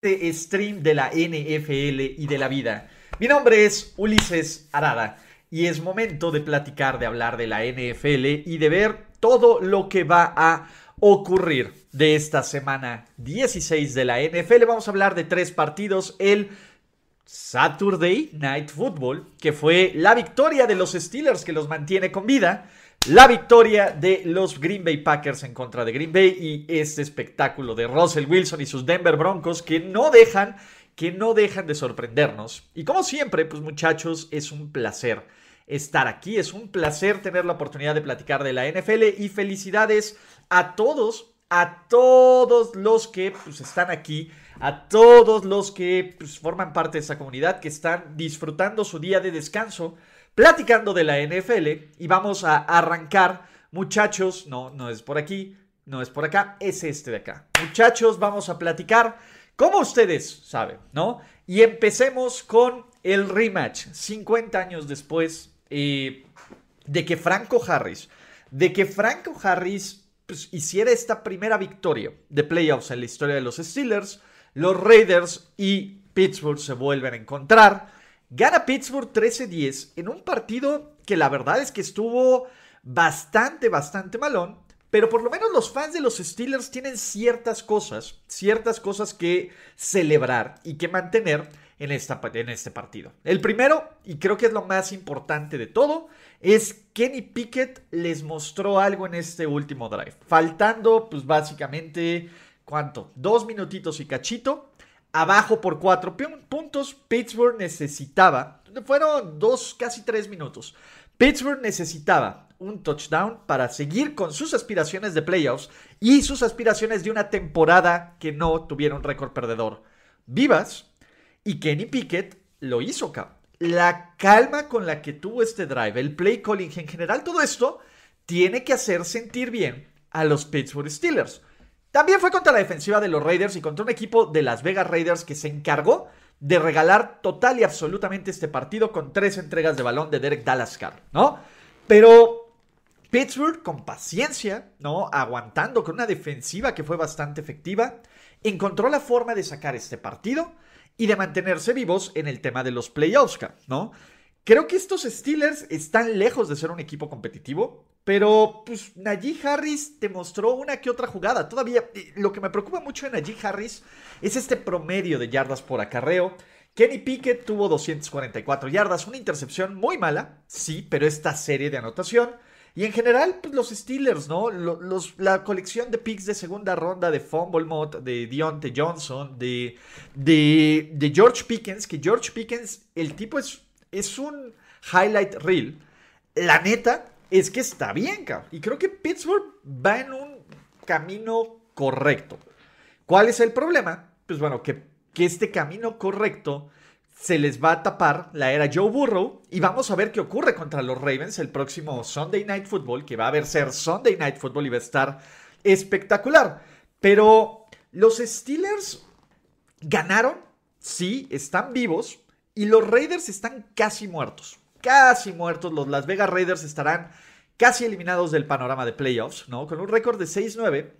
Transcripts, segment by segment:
Este stream de la NFL y de la vida. Mi nombre es Ulises Arada y es momento de platicar, de hablar de la NFL y de ver todo lo que va a ocurrir de esta semana 16 de la NFL. Vamos a hablar de tres partidos. El Saturday Night Football, que fue la victoria de los Steelers que los mantiene con vida. La victoria de los Green Bay Packers en contra de Green Bay y este espectáculo de Russell Wilson y sus Denver Broncos que no dejan, que no dejan de sorprendernos. Y como siempre, pues muchachos, es un placer estar aquí, es un placer tener la oportunidad de platicar de la NFL y felicidades a todos, a todos los que pues, están aquí, a todos los que pues, forman parte de esta comunidad, que están disfrutando su día de descanso platicando de la NFL y vamos a arrancar, muchachos, no, no es por aquí, no es por acá, es este de acá. Muchachos, vamos a platicar, como ustedes saben, ¿no? Y empecemos con el rematch, 50 años después eh, de que Franco Harris, de que Franco Harris pues, hiciera esta primera victoria de playoffs en la historia de los Steelers, los Raiders y Pittsburgh se vuelven a encontrar. Gana Pittsburgh 13-10 en un partido que la verdad es que estuvo bastante, bastante malón. Pero por lo menos los fans de los Steelers tienen ciertas cosas, ciertas cosas que celebrar y que mantener en, esta, en este partido. El primero, y creo que es lo más importante de todo, es Kenny Pickett les mostró algo en este último drive. Faltando, pues básicamente, ¿cuánto? Dos minutitos y cachito abajo por cuatro puntos. Pittsburgh necesitaba, fueron dos, casi tres minutos. Pittsburgh necesitaba un touchdown para seguir con sus aspiraciones de playoffs y sus aspiraciones de una temporada que no tuviera un récord perdedor. Vivas y Kenny Pickett lo hizo, La calma con la que tuvo este drive, el play calling en general, todo esto tiene que hacer sentir bien a los Pittsburgh Steelers. También fue contra la defensiva de los Raiders y contra un equipo de Las Vegas Raiders que se encargó de regalar total y absolutamente este partido con tres entregas de balón de Derek Dallas ¿no? Pero Pittsburgh con paciencia, ¿no? Aguantando con una defensiva que fue bastante efectiva, encontró la forma de sacar este partido y de mantenerse vivos en el tema de los playoffs, ¿no? Creo que estos Steelers están lejos de ser un equipo competitivo. Pero, pues, Najee Harris te mostró una que otra jugada. Todavía, lo que me preocupa mucho de Najee Harris es este promedio de yardas por acarreo. Kenny Pickett tuvo 244 yardas, una intercepción muy mala, sí, pero esta serie de anotación. Y en general, pues los Steelers, ¿no? La colección de picks de segunda ronda de Fumble de Deontay Johnson, de, de, de, George Pickens, que George Pickens, el tipo es, es un highlight reel. La neta, es que está bien, cabrón. Y creo que Pittsburgh va en un camino correcto. ¿Cuál es el problema? Pues bueno, que, este camino correcto se les va a tapar la era Joe Burrow y vamos a ver qué ocurre contra los Ravens el próximo Sunday Night Football, que va a haber ser Sunday Night Football y va a estar espectacular. Pero los Steelers ganaron, sí, están vivos y los Raiders están casi muertos casi muertos. Los Las Vegas Raiders estarán casi eliminados del panorama de playoffs, ¿no? Con un récord de 6-9.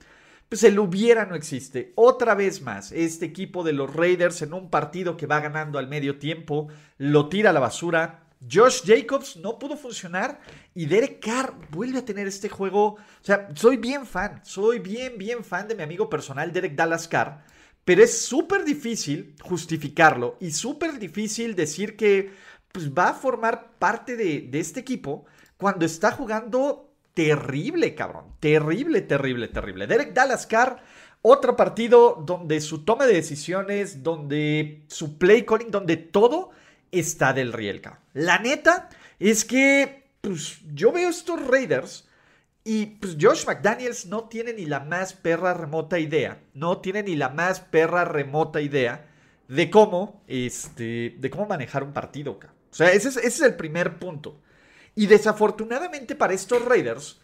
Pues el hubiera no existe. Otra vez más, este equipo de los Raiders en un partido que va ganando al medio tiempo, lo tira a la basura. Josh Jacobs no pudo funcionar y Derek Carr vuelve a tener este juego. O sea, soy bien fan, soy bien, bien fan de mi amigo personal Derek Dallas Carr, pero es súper difícil justificarlo y súper difícil decir que pues, va a formar parte de, de este equipo cuando está jugando terrible, cabrón. Terrible, terrible, terrible. Derek Dallas Carr otro partido donde su toma de decisiones, donde su play calling, donde todo está del rielca. La neta es que pues, yo veo estos Raiders y pues Josh McDaniels no tiene ni la más perra remota idea, no tiene ni la más perra remota idea de cómo, este, de cómo manejar un partido. O sea, ese es, el primer punto. Y desafortunadamente para estos Raiders,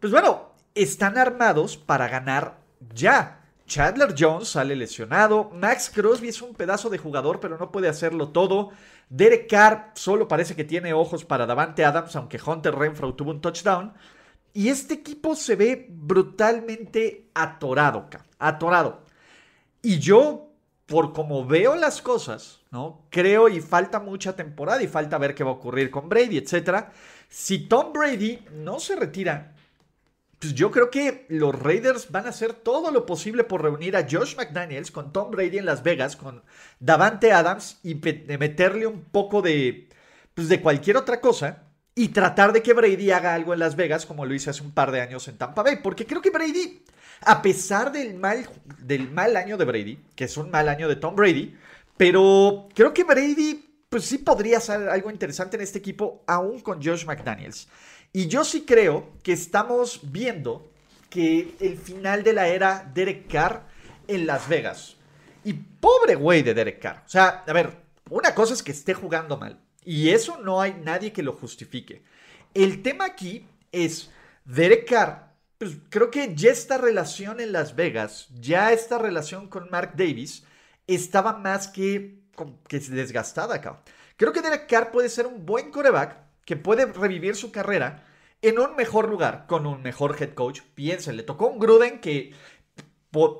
pues bueno, están armados para ganar ya. Chandler Jones sale lesionado. Max Crosby es un pedazo de jugador, pero no puede hacerlo todo. Derek Carr solo parece que tiene ojos para Davante Adams, aunque Hunter Renfro tuvo un touchdown. Y este equipo se ve brutalmente atorado, atorado. Y yo, por como veo las cosas, ¿no? Creo y falta mucha temporada y falta ver qué va a ocurrir con Brady, etc. Si Tom Brady no se retira pues yo creo que los Raiders van a hacer todo lo posible por reunir a Josh McDaniels con Tom Brady en Las Vegas, con Davante Adams y meterle un poco de, pues de cualquier otra cosa y tratar de que Brady haga algo en Las Vegas como lo hice hace un par de años en Tampa Bay. Porque creo que Brady, a pesar del mal, del mal año de Brady, que es un mal año de Tom Brady, pero creo que Brady, pues sí podría ser algo interesante en este equipo, aún con Josh McDaniels. Y yo sí creo que estamos viendo que el final de la era Derek Carr en Las Vegas. Y pobre güey de Derek Carr. O sea, a ver, una cosa es que esté jugando mal. Y eso no hay nadie que lo justifique. El tema aquí es Derek Carr. Pues creo que ya esta relación en Las Vegas, ya esta relación con Mark Davis, estaba más que, que desgastada acá. Creo que Derek Carr puede ser un buen coreback que puede revivir su carrera en un mejor lugar, con un mejor head coach. Piensen, le tocó un Gruden que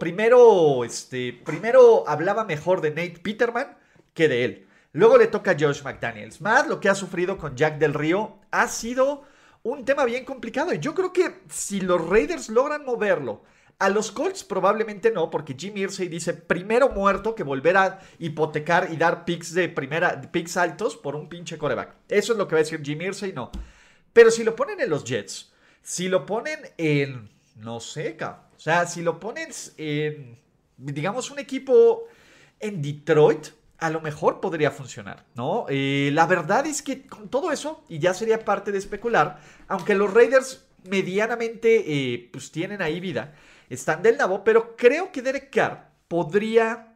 primero, este, primero hablaba mejor de Nate Peterman que de él. Luego le toca a Josh McDaniels. Más lo que ha sufrido con Jack del Río ha sido un tema bien complicado. Y yo creo que si los Raiders logran moverlo a los Colts probablemente no, porque Jim Irsay dice primero muerto que volver a hipotecar y dar picks de primera, picks altos por un pinche coreback. Eso es lo que va a decir Jim Irsay, no. Pero si lo ponen en los Jets, si lo ponen en, no sé, o sea, si lo ponen en, digamos, un equipo en Detroit, a lo mejor podría funcionar, ¿no? Eh, la verdad es que con todo eso, y ya sería parte de especular, aunque los Raiders medianamente, eh, pues tienen ahí vida, están del nabo, pero creo que Derek Carr podría,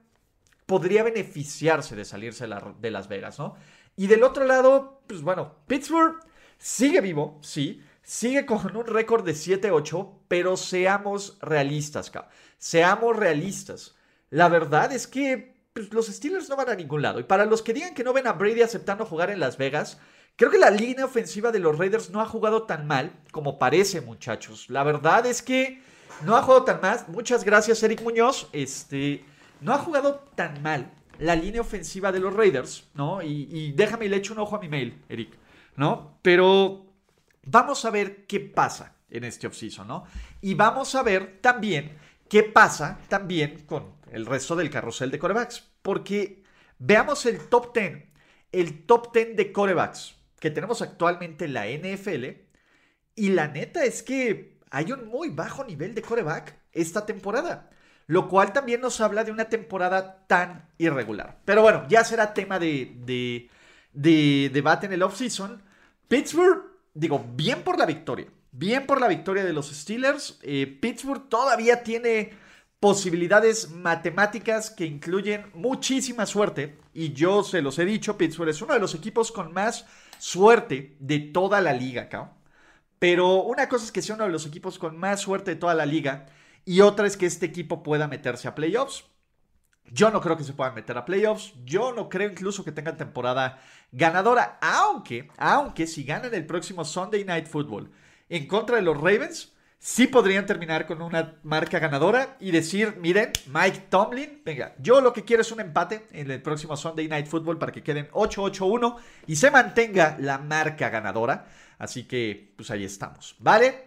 podría beneficiarse de salirse de Las Vegas, ¿no? Y del otro lado, pues bueno, Pittsburgh sigue vivo, sí, sigue con un récord de 7-8, pero seamos realistas, cabrón. Seamos realistas. La verdad es que los Steelers no van a ningún lado. Y para los que digan que no ven a Brady aceptando jugar en Las Vegas, creo que la línea ofensiva de los Raiders no ha jugado tan mal como parece, muchachos. La verdad es que no ha jugado tan mal. Muchas gracias, Eric Muñoz. Este, no ha jugado tan mal la línea ofensiva de los Raiders, ¿no? Y, y déjame le echo un ojo a mi mail, Eric, ¿no? Pero vamos a ver qué pasa en este offseason, ¿no? Y vamos a ver también qué pasa también con el resto del carrusel de corebacks. Porque veamos el top 10, el top 10 de corebacks que tenemos actualmente en la NFL. Y la neta es que hay un muy bajo nivel de coreback esta temporada. Lo cual también nos habla de una temporada tan irregular. Pero bueno, ya será tema de, de, debate en el offseason. Pittsburgh, digo, bien por la victoria. Bien por la victoria de los Steelers. Eh, Pittsburgh todavía tiene posibilidades matemáticas que incluyen muchísima suerte. Y yo se los he dicho, Pittsburgh es uno de los equipos con más suerte de toda la liga. Pero una cosa es que sea uno de los equipos con más suerte de toda la liga y otra es que este equipo pueda meterse a playoffs. Yo no creo que se puedan meter a playoffs. Yo no creo incluso que tengan temporada ganadora. Aunque, aunque si ganan el próximo Sunday Night Football en contra de los Ravens, sí podrían terminar con una marca ganadora y decir, miren, Mike Tomlin, venga, yo lo que quiero es un empate en el próximo Sunday Night Football para que queden 8-8-1 y se mantenga la marca ganadora. Así que, pues ahí estamos, ¿vale?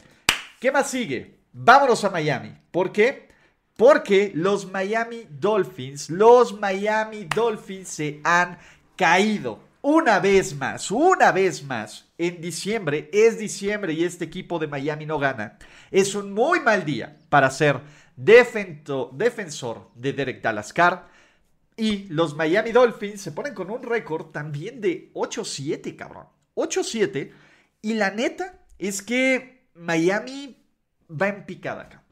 ¿Qué más sigue? Vámonos a Miami. ¿Por qué? Porque los Miami Dolphins, los Miami Dolphins se han caído una vez más, una vez más, en diciembre, es diciembre y este equipo de Miami no gana. Es un muy mal día para ser defensor de Derek Dallas Y los Miami Dolphins se ponen con un récord también de 8-7, cabrón. 8-7. Y la neta es que Miami va en picada acá.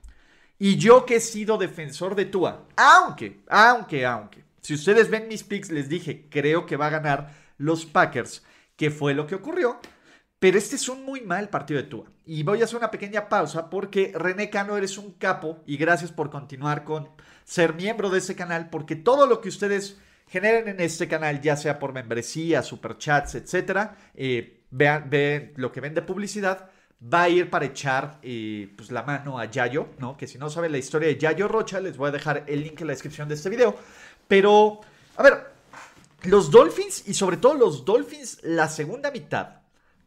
Y yo que he sido defensor de Tua, aunque, aunque, aunque, si ustedes ven mis picks, les dije, creo que va a ganar los Packers, que fue lo que ocurrió. Pero este es un muy mal partido de Tua. Y voy a hacer una pequeña pausa porque René Cano eres un capo y gracias por continuar con ser miembro de ese canal porque todo lo que ustedes generen en este canal, ya sea por membresía, superchats, etcétera, eh, vean, vean lo que ven de publicidad, va a ir para echar eh, pues la mano a Yayo, ¿no? Que si no saben la historia de Yayo Rocha, les voy a dejar el link en la descripción de este video. Pero, a ver, los Dolphins y sobre todo los Dolphins, la segunda mitad,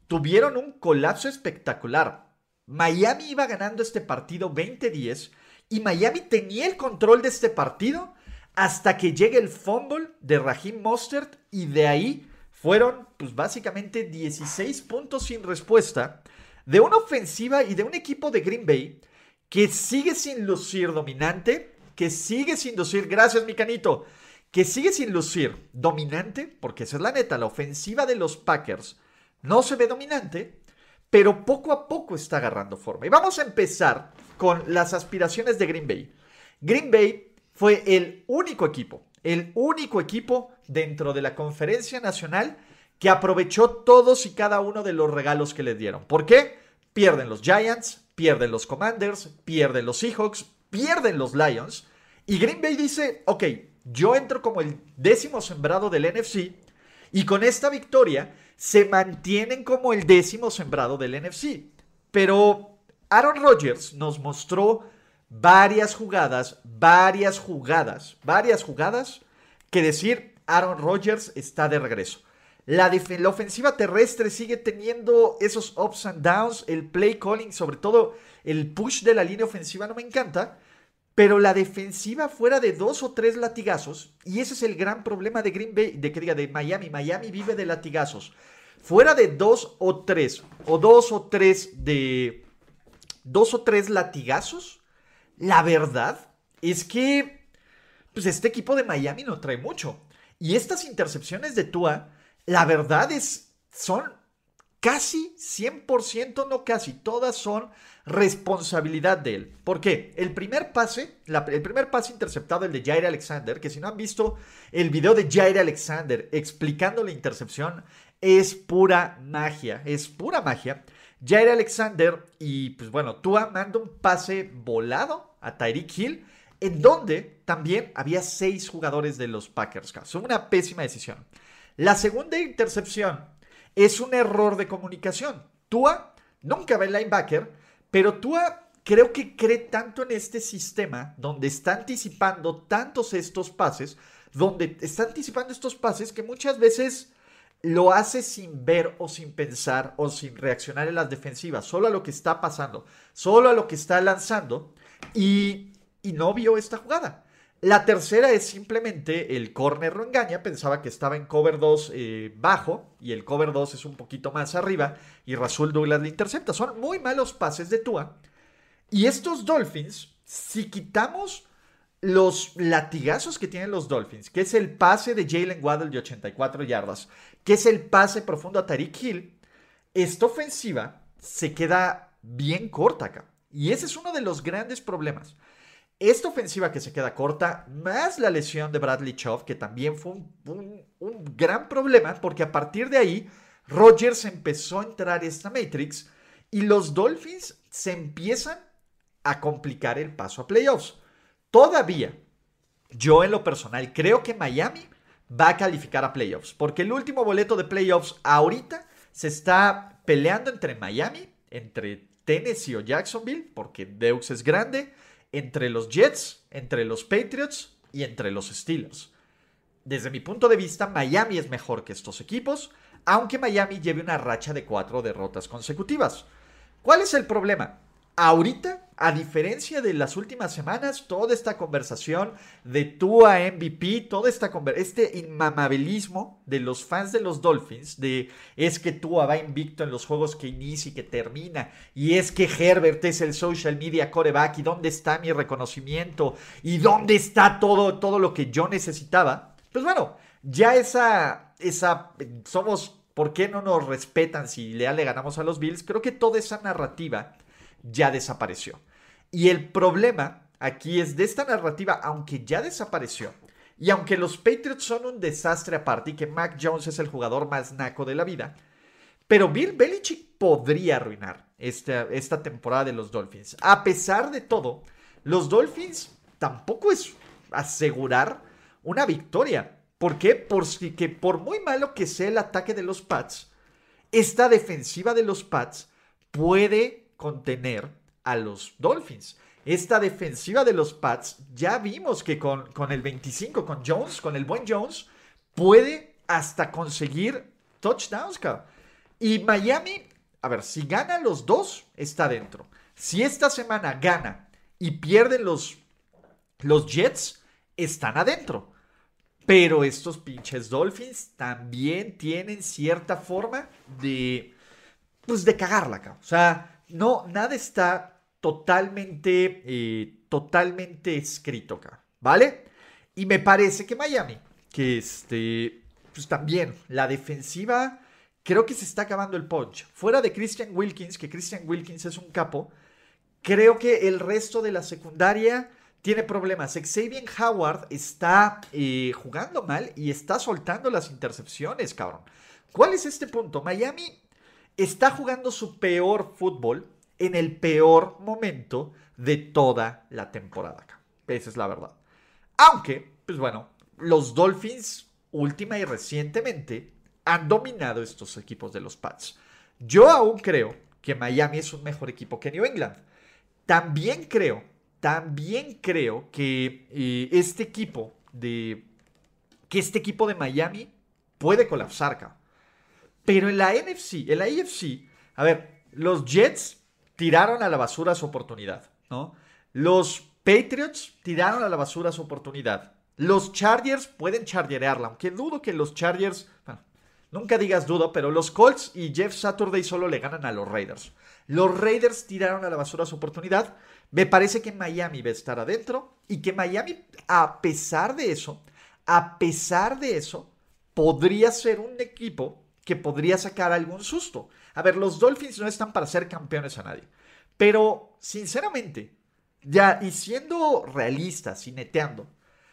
tuvieron un colapso espectacular. Miami iba ganando este partido 20-10 y Miami tenía el control de este partido hasta que llega el fumble de Raheem Mostert y de ahí fueron pues básicamente 16 puntos sin respuesta de una ofensiva y de un equipo de Green Bay que sigue sin lucir dominante, que sigue sin lucir, gracias mi canito, que sigue sin lucir dominante, porque esa es la neta, la ofensiva de los Packers no se ve dominante, pero poco a poco está agarrando forma. Y vamos a empezar con las aspiraciones de Green Bay. Green Bay fue el único equipo, el único equipo dentro de la conferencia nacional que aprovechó todos y cada uno de los regalos que le dieron. ¿Por qué? Pierden los Giants, pierden los Commanders, pierden los Seahawks, pierden los Lions. Y Green Bay dice, ok, yo entro como el décimo sembrado del NFC y con esta victoria se mantienen como el décimo sembrado del NFC. Pero Aaron Rodgers nos mostró varias jugadas, varias jugadas, varias jugadas que decir Aaron Rodgers está de regreso. La, la, ofensiva terrestre sigue teniendo esos ups and downs, el play calling, sobre todo el push de la línea ofensiva no me encanta, pero la defensiva fuera de dos o tres latigazos, y ese es el gran problema de Green Bay, de que diga, de Miami, Miami vive de latigazos. Fuera de dos o tres, o dos o tres de, dos o tres latigazos, la verdad es que, pues este equipo de Miami no trae mucho. Y estas intercepciones de Tua, la verdad es, son casi 100%, no casi, todas son responsabilidad de él. ¿Por qué? El primer pase, el primer pase interceptado, el de Jair Alexander, que si no han visto el video de Jair Alexander explicando la intercepción, es pura magia, es pura magia. Jair Alexander y pues bueno, Tua manda un pase volado a Tyreek Hill, en donde también había seis jugadores de los Packers. Son una pésima decisión. La segunda intercepción es un error de comunicación. Tua nunca ve el linebacker, pero Tua creo que cree tanto en este sistema donde está anticipando tantos estos pases, donde está anticipando estos pases que muchas veces lo hace sin ver o sin pensar o sin reaccionar en las defensivas, solo a lo que está pasando, solo a lo que está lanzando y, y no vio esta jugada. La tercera es simplemente el corner lo engaña, pensaba que estaba en cover 2 eh, bajo y el cover 2 es un poquito más arriba y Rasul Douglas le intercepta. Son muy malos pases de Tua. Y estos Dolphins, si quitamos los latigazos que tienen los Dolphins, que es el pase de Jalen Waddle de 84 yardas, que es el pase profundo a Tariq Hill, esta ofensiva se queda bien corta acá. Y ese es uno de los grandes problemas. Esta ofensiva que se queda corta, más la lesión de Bradley Chubb, que también fue un, gran problema, porque a partir de ahí, Rodgers empezó a entrar en esta Matrix y los Dolphins se empiezan a complicar el paso a playoffs. Todavía, yo en lo personal creo que Miami va a calificar a playoffs, porque el último boleto de playoffs ahorita se está peleando entre Miami entre Tennessee o Jacksonville, porque Deux es grande, entre los Jets, entre los Patriots y entre los Steelers. Desde mi punto de vista, Miami es mejor que estos equipos, aunque Miami lleve una racha de cuatro derrotas consecutivas. ¿Cuál es el problema? Ahorita, a diferencia de las últimas semanas, toda esta conversación de tú a MVP, todo esta este inmamabilismo de los fans de los Dolphins, de es que Tua va invicto en los juegos que inicia y que termina, y es que Herbert es el social media coreback, y dónde está mi reconocimiento, y dónde está todo, todo lo que yo necesitaba. Pues bueno, ya esa, esa, somos, ¿por qué no nos respetan si le ganamos a los Bills? Creo que toda esa narrativa ya desapareció. Y el problema aquí es de esta narrativa, aunque ya desapareció, y aunque los Patriots son un desastre aparte y que Mac Jones es el jugador más naco de la vida, pero Bill Belichick podría arruinar esta, esta temporada de los Dolphins. A pesar de todo, los Dolphins tampoco es asegurar una victoria. ¿Por qué? Porque por muy malo que sea el ataque de los Pats, esta defensiva de los Pats puede contener a los Dolphins. Esta defensiva de los Pats, ya vimos que con, con el 25, con Jones, con el buen Jones, puede hasta conseguir touchdowns, Y Miami, a ver, si gana los dos, está dentro. Si esta semana gana y pierden los, los Jets, están adentro. Pero estos pinches Dolphins también tienen cierta forma de, pues de cagarla, O sea, no, nada está totalmente, eh, totalmente escrito acá, ¿vale? Y me parece que Miami, que este, pues también la defensiva, creo que se está acabando el punch. Fuera de Christian Wilkins, que Christian Wilkins es un capo, creo que el resto de la secundaria tiene problemas. Xavier Howard está eh, jugando mal y está soltando las intercepciones, cabrón. ¿Cuál es este punto? Miami está jugando su peor fútbol en el peor momento de toda la temporada. Esa es la verdad. Aunque, pues bueno, los Dolphins última y recientemente han dominado estos equipos de los Pats. Yo aún creo que Miami es un mejor equipo que New England. También creo, también creo que eh, este equipo de que este equipo de Miami puede colapsar, pero en la NFC, en la AFC, a ver, los Jets tiraron a la basura su oportunidad, ¿no? Los Patriots tiraron a la basura su oportunidad. Los Chargers pueden chargerearla, aunque dudo que los Chargers, bueno, nunca digas dudo, pero los Colts y Jeff Saturday solo le ganan a los Raiders. Los Raiders tiraron a la basura su oportunidad. Me parece que Miami va a estar adentro y que Miami, a pesar de eso, a pesar de eso, podría ser un equipo que podría sacar algún susto. A ver, los Dolphins no están para ser campeones a nadie. Pero, sinceramente, ya, y siendo realistas y neteando,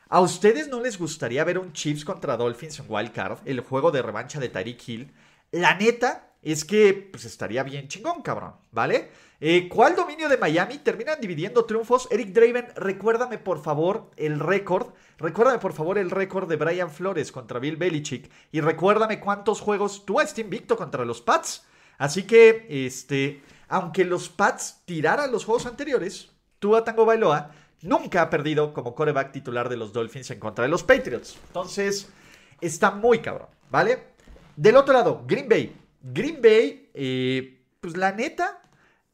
¿a ustedes no les gustaría ver un Chiefs contra Dolphins en Wild Card, el juego de revancha de Tyreek Hill? La neta es que, pues estaría bien chingón, cabrón, ¿vale? Eh, ¿Cuál dominio de Miami? Terminan dividiendo triunfos. Eric Draven, recuérdame por favor el récord. Recuérdame por favor el récord de Brian Flores contra Bill Belichick. Y recuérdame cuántos juegos tú has invicto contra los Pats. Así que, este, aunque los Pats tiraran los juegos anteriores, Tua Tango Bailoa nunca ha perdido como coreback titular de los Dolphins en contra de los Patriots. Entonces, está muy cabrón, ¿vale? Del otro lado, Green Bay. Green Bay, eh, pues la neta,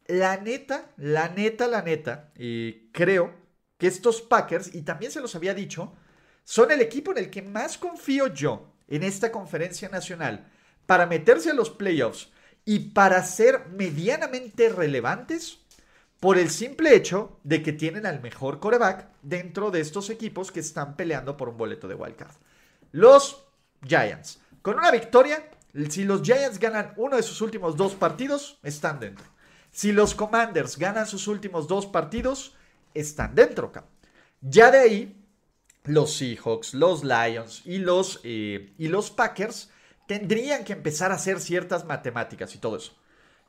la neta, la neta, la neta, y creo que estos Packers, y también se los había dicho, son el equipo en el que más confío yo en esta conferencia nacional para meterse a los playoffs y para ser medianamente relevantes por el simple hecho de que tienen al mejor coreback dentro de estos equipos que están peleando por un boleto de wildcard. Los Giants. Con una victoria, si los Giants ganan uno de sus últimos dos partidos, están dentro. Si los Commanders ganan sus últimos dos partidos, están dentro. Ya de ahí, los Seahawks, los Lions y los, eh, y los Packers tendrían que empezar a hacer ciertas matemáticas y todo eso.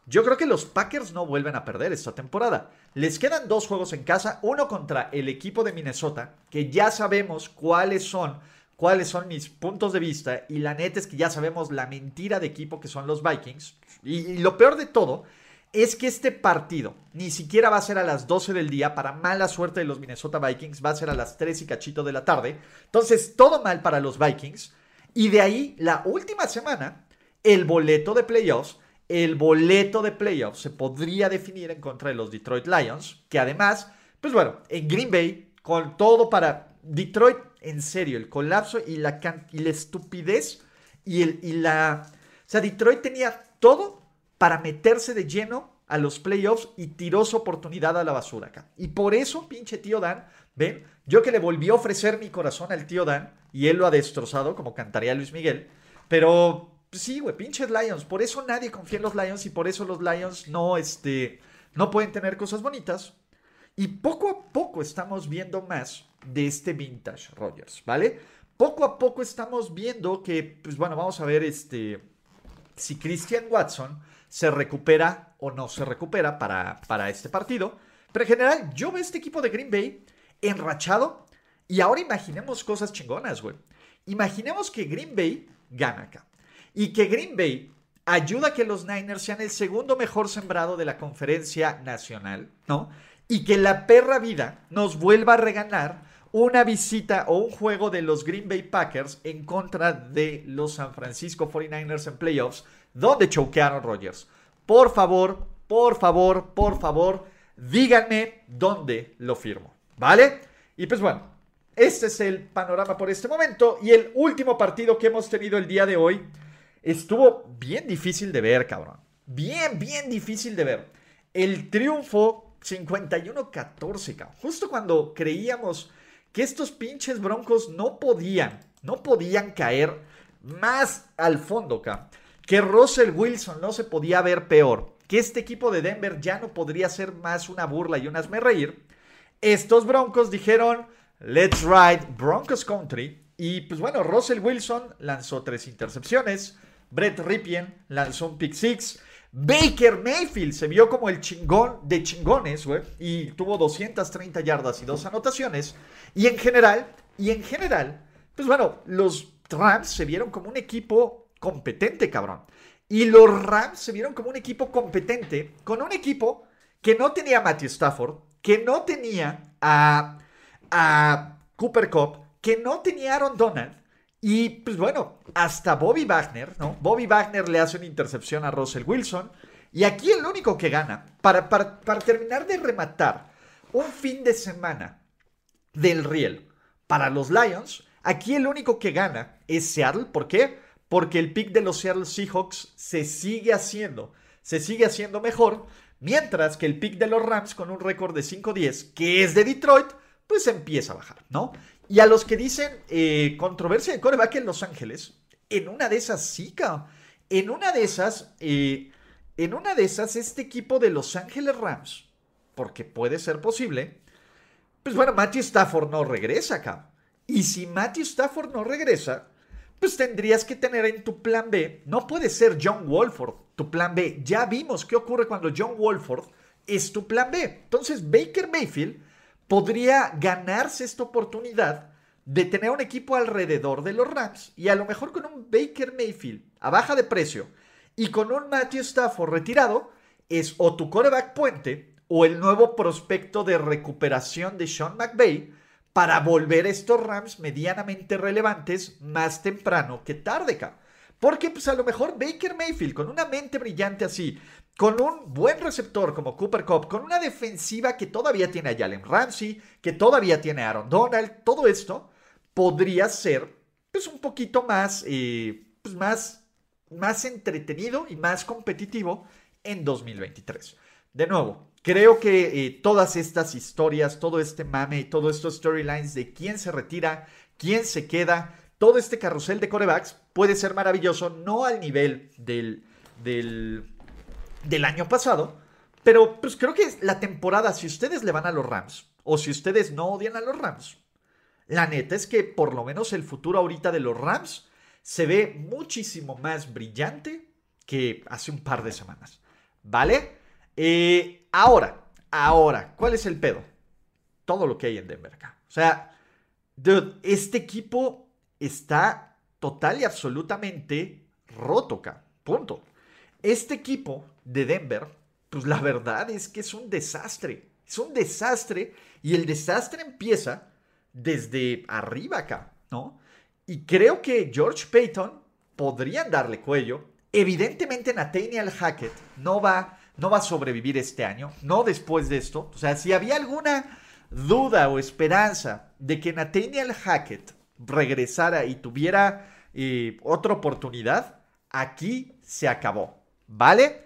Yo creo que los Packers no vuelven a perder esta temporada. Les quedan dos juegos en casa, uno contra el equipo de Minnesota, que ya sabemos cuáles son, cuáles son mis puntos de vista, y la neta es que ya sabemos la mentira de equipo que son los Vikings. y lo peor de todo es que este partido ni siquiera va a ser a las 12 del día, para mala suerte de los Minnesota Vikings, va a ser a las 3 y cachito de la tarde. Entonces, todo mal para los Vikings. Y de ahí, la última semana, el boleto de playoffs, el boleto de playoffs se podría definir en contra de los Detroit Lions, que además, pues bueno, en Green Bay, con todo para Detroit, en serio, el colapso y la, y la estupidez y, el, y la... O sea, Detroit tenía todo para meterse de lleno a los playoffs y tiró su oportunidad a la basura acá. Y por eso, pinche tío Dan, ven, yo que le volví a ofrecer mi corazón al tío Dan y él lo ha destrozado, como cantaría Luis Miguel, pero sí, güey, pinches Lions. Por eso nadie confía en los Lions y por eso los Lions no, este, no pueden tener cosas bonitas. Y poco a poco estamos viendo más de este vintage Rogers, ¿vale? Poco a poco estamos viendo que, pues bueno, vamos a ver este, si Christian Watson se recupera o no se recupera para, para este partido. Pero en general, yo veo este equipo de Green Bay enrachado. Y ahora imaginemos cosas chingonas, güey. Imaginemos que Green Bay gana acá. Y que Green Bay ayuda a que los Niners sean el segundo mejor sembrado de la conferencia nacional, ¿no? Y que la perra vida nos vuelva a regalar una visita o un juego de los Green Bay Packers en contra de los San Francisco 49ers en playoffs donde choquearon Rogers. Por favor, por favor, por favor, díganme dónde lo firmo. ¿Vale? Y pues bueno, este es el panorama por este momento. Y el último partido que hemos tenido el día de hoy estuvo bien difícil de ver, cabrón. Bien, bien difícil de ver. El triunfo 51-14, cabrón. Justo cuando creíamos que estos pinches broncos no podían, no podían caer más al fondo, cabrón que Russell Wilson no se podía ver peor, que este equipo de Denver ya no podría ser más una burla y un hazme reír, estos Broncos dijeron, let's ride Broncos Country. Y pues bueno, Russell Wilson lanzó tres intercepciones, Brett Ripien lanzó un pick six, Baker Mayfield se vio como el chingón de chingones, güey, y tuvo 230 yardas y dos anotaciones. Y en general, y en general, pues bueno, los Rams se vieron como un equipo competente, cabrón. Y los Rams se vieron como un equipo competente, con un equipo que no tenía a Matthew Stafford, que no tenía a, Cooper Cup, que no tenía a Aaron Donald. Y pues bueno, hasta Bobby Wagner, ¿no? Bobby Wagner le hace una intercepción a Russell Wilson. Y aquí el único que gana, para, para, para terminar de rematar un fin de semana del riel para los Lions, aquí el único que gana es Seattle. ¿Por qué? porque el pick de los Seattle Seahawks se sigue haciendo, se sigue haciendo mejor, mientras que el pick de los Rams con un récord de 5-10, que es de Detroit, pues empieza a bajar, ¿no? Y a los que dicen eh, controversia de coreback en Los Ángeles, en una de esas sí, En una de esas, eh, en una de esas, este equipo de Los Ángeles Rams, porque puede ser posible, pues bueno, Matthew Stafford no regresa acá. Y si Matthew Stafford no regresa, pues tendrías que tener en tu plan B, no puede ser John Wolford, tu plan B. Ya vimos qué ocurre cuando John Wolford es tu plan B. Entonces Baker Mayfield podría ganarse esta oportunidad de tener un equipo alrededor de los Rams y a lo mejor con un Baker Mayfield a baja de precio y con un Matthew Stafford retirado, es o tu coreback puente o el nuevo prospecto de recuperación de Sean McVay para volver estos Rams medianamente relevantes más temprano que tarde. Porque pues a lo mejor Baker Mayfield con una mente brillante así, con un buen receptor como Cooper Cup, con una defensiva que todavía tiene a Jalen Ramsey, que todavía tiene a Aaron Donald, todo esto podría ser pues un poquito más, eh, pues más, más entretenido y más competitivo en 2023. De nuevo, Creo que eh, todas estas historias, todo este mame, todos estos storylines de quién se retira, quién se queda, todo este carrusel de corebacks puede ser maravilloso, no al nivel del, del, año pasado, pero pues creo que la temporada, si ustedes le van a los Rams o si ustedes no odian a los Rams, la neta es que por lo menos el futuro ahorita de los Rams se ve muchísimo más brillante que hace un par de semanas. ¿Vale? Eh, ahora, ahora, ¿cuál es el pedo? Todo lo que hay en Denver acá. O sea, este equipo está total y absolutamente roto acá. Punto. Este equipo de Denver pues la verdad es que es un desastre. Es un desastre y el desastre empieza desde arriba acá, ¿no? Y creo que George Payton podría darle cuello. Evidentemente Nathaniel Hackett no va, no va a sobrevivir este año, no después de esto. O sea, si había alguna duda o esperanza de que Nathaniel Hackett regresara y tuviera eh, otra oportunidad, aquí se acabó, ¿vale?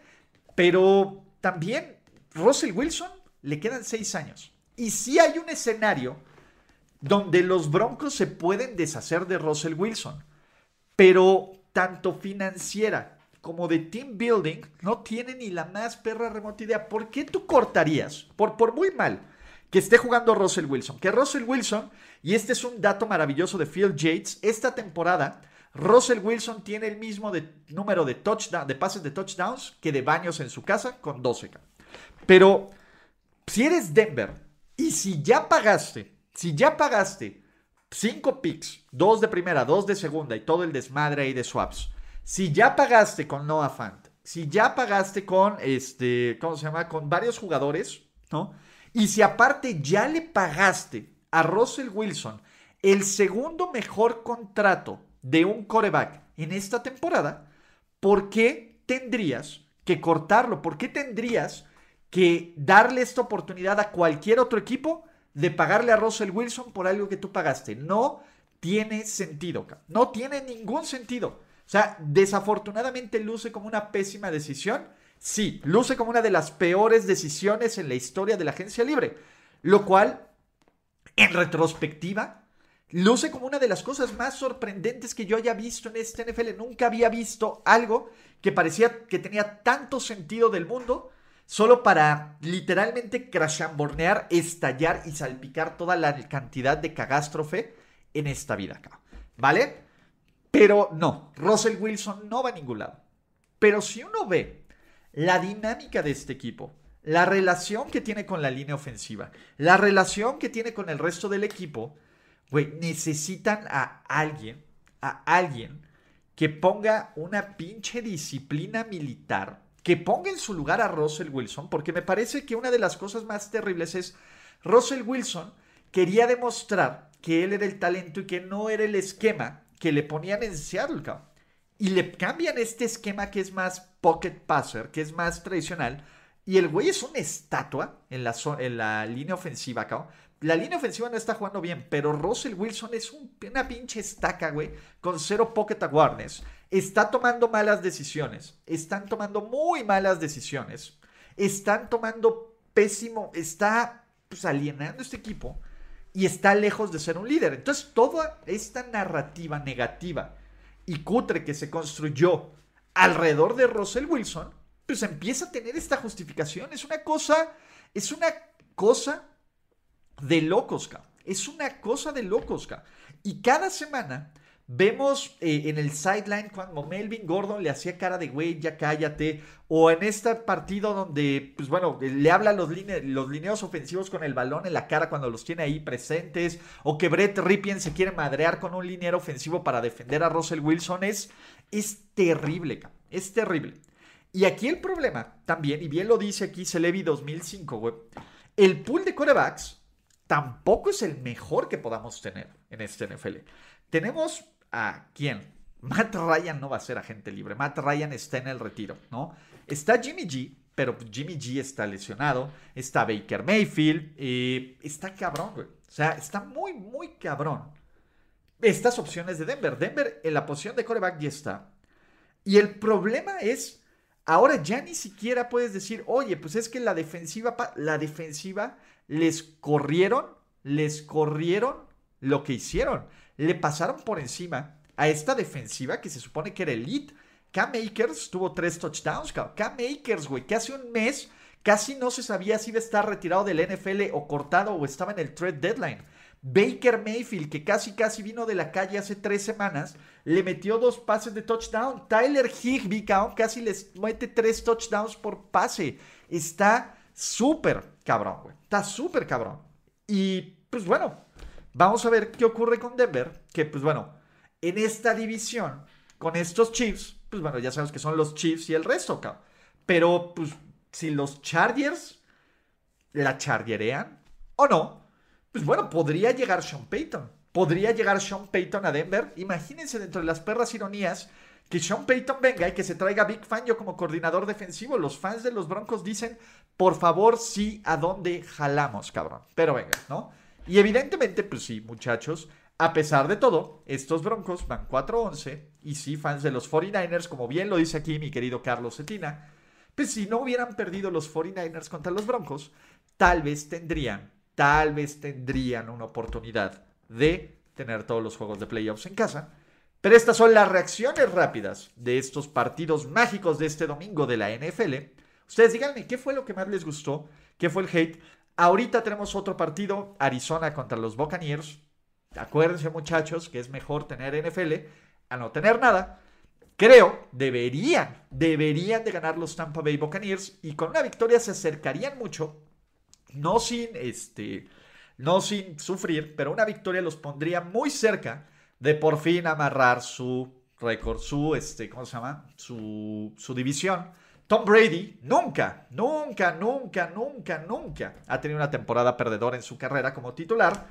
Pero también Russell Wilson le quedan seis años. Y si hay un escenario donde los Broncos se pueden deshacer de Russell Wilson, pero tanto financiera como de team building no tiene ni la más perra remota idea. ¿Por qué tú cortarías? Por, por muy mal que esté jugando Russell Wilson. Que Russell Wilson, y este es un dato maravilloso de Phil Yates, esta temporada Russell Wilson tiene el mismo número de, touchdown, de pases de touchdowns que de baños en su casa con 12. Pero si eres Denver y si ya pagaste, si ya pagaste 5 picks, 2 de primera, 2 de segunda y todo el desmadre ahí de swaps, si ya pagaste con Noah Fant, si ya pagaste con este, ¿cómo se llama? Con varios jugadores, ¿no? Y si aparte ya le pagaste a Russell Wilson el segundo mejor contrato de un coreback en esta temporada, ¿por qué tendrías que cortarlo? ¿Por qué tendrías que darle esta oportunidad a cualquier otro equipo de pagarle a Russell Wilson por algo que tú pagaste? No tiene sentido, no tiene ningún sentido. O sea, desafortunadamente luce como una pésima decisión. Sí, luce como una de las peores decisiones en la historia de la agencia libre. Lo cual, en retrospectiva, luce como una de las cosas más sorprendentes que yo haya visto en este NFL. Nunca había visto algo que parecía que tenía tanto sentido del mundo solo para literalmente crashambornear, estallar y salpicar toda la cantidad de cagástrofe en esta vida acá. ¿Vale? Pero no, Russell Wilson no va a ningún lado. Pero si uno ve la dinámica de este equipo, la relación que tiene con la línea ofensiva, la relación que tiene con el resto del equipo, Güey, necesitan a alguien, a alguien que ponga una pinche disciplina militar, que ponga en su lugar a Russell Wilson, porque me parece que una de las cosas más terribles es Russell Wilson quería demostrar que él era el talento y que no era el esquema que le ponían en Seattle, Y le cambian este esquema que es más pocket passer, que es más tradicional. Y el güey es una estatua en la, en la línea ofensiva, cabrón. La línea ofensiva no está jugando bien, pero Russell Wilson es una pinche estaca, güey, con cero pocket awareness. Está tomando malas decisiones. Están tomando muy malas decisiones. Están tomando pésimo. Está pues, alienando este equipo y está lejos de ser un líder. Entonces, toda esta narrativa negativa y cutre que se construyó alrededor de Russell Wilson, pues empieza a tener esta justificación. Es una cosa, es una cosa de locos, Es una cosa de locos, Y cada semana vemos eh, en el sideline cuando Melvin Gordon le hacía cara de güey, ya cállate. O en este partido donde, pues bueno, le habla los, los lineos ofensivos con el balón en la cara cuando los tiene ahí presentes. O que Brett Ripien se quiere madrear con un liniero ofensivo para defender a Russell Wilson. Es, es terrible, Es terrible. Y aquí el problema también, y bien lo dice aquí Celebi 2005, güey. El pool de corebacks tampoco es el mejor que podamos tener en este NFL. Tenemos a quién? Matt Ryan no va a ser agente libre. Matt Ryan está en el retiro, ¿no? Está Jimmy G, pero Jimmy G está lesionado. Está Baker Mayfield. y está cabrón, güey. O sea, está muy, muy cabrón. Estas opciones de Denver. Denver en la posición de coreback ya está. Y el problema es, ahora ya ni siquiera puedes decir, oye, pues es que la defensiva, la defensiva les corrieron, les corrieron lo que hicieron. Le pasaron por encima a esta defensiva que se supone que era elite. Cam Akers tuvo tres touchdowns, Cam Akers, güey, que hace un mes casi no se sabía si iba a estar retirado del NFL o cortado o estaba en el trade deadline. Baker Mayfield, que casi casi vino de la calle hace tres semanas, le metió dos pases de touchdown. Tyler Higbee, casi les mete tres touchdowns por pase. Está súper cabrón, güey. Está súper cabrón. Y pues bueno, vamos a ver qué ocurre con Denver. Que pues bueno, en esta división, con estos Chiefs, pues bueno, ya sabemos que son los Chiefs y el resto, cabrón. Pero pues si los Chargers la chargerean o no, pues bueno, podría llegar Sean Payton. Podría llegar Sean Payton a Denver. Imagínense dentro de las perras ironías que Sean Payton venga y que se traiga a Big Fangio como coordinador defensivo. Los fans de los Broncos dicen, por favor, sí, ¿a dónde jalamos, cabrón? Pero venga, ¿no? Y evidentemente, pues sí, muchachos, a pesar de todo, estos Broncos van 4-11 y sí, fans de los 49ers, como bien lo dice aquí mi querido Carlos Cetina, pues si no hubieran perdido los 49ers contra los Broncos, tal vez tendrían, tal vez tendrían una oportunidad de tener todos los juegos de playoffs en casa pero estas son las reacciones rápidas de estos partidos mágicos de este domingo de la NFL. Ustedes díganme, ¿qué fue lo que más les gustó? ¿Qué fue el hate? Ahorita tenemos otro partido, Arizona contra los Buccaneers. Acuérdense muchachos que es mejor tener NFL a no tener nada. Creo, deberían, deberían de ganar los Tampa Bay Buccaneers y con una victoria se acercarían mucho, no sin, este, no sin sufrir, pero una victoria los pondría muy cerca de por fin amarrar su récord, su, este, ¿cómo se llama? Su, su división. Tom Brady nunca, nunca, nunca, nunca, nunca ha tenido una temporada perdedora en su carrera como titular.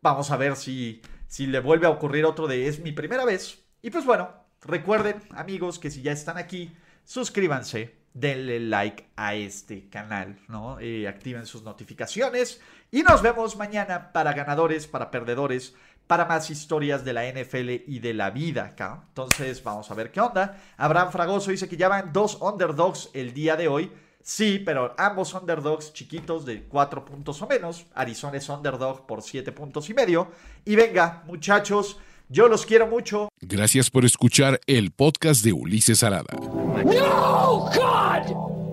Vamos a ver si, si le vuelve a ocurrir otro de es mi primera vez. Y pues bueno, recuerden amigos que si ya están aquí, suscríbanse, denle like a este canal, ¿no? Eh, activen sus notificaciones y nos vemos mañana para ganadores, para perdedores para más historias de la NFL y de la vida acá. Entonces, vamos a ver qué onda. Abraham Fragoso dice que ya van dos underdogs el día de hoy. Sí, pero ambos underdogs chiquitos de cuatro puntos o menos. Arizona es underdog por siete puntos y medio. Y venga, muchachos, yo los quiero mucho. Gracias por escuchar el podcast de Ulises Arada. No, God!